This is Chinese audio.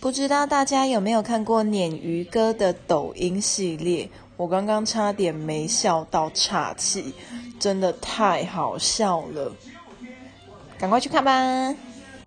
不知道大家有没有看过鲶鱼哥的抖音系列？我刚刚差点没笑到岔气真的太好笑了。赶快去看吧。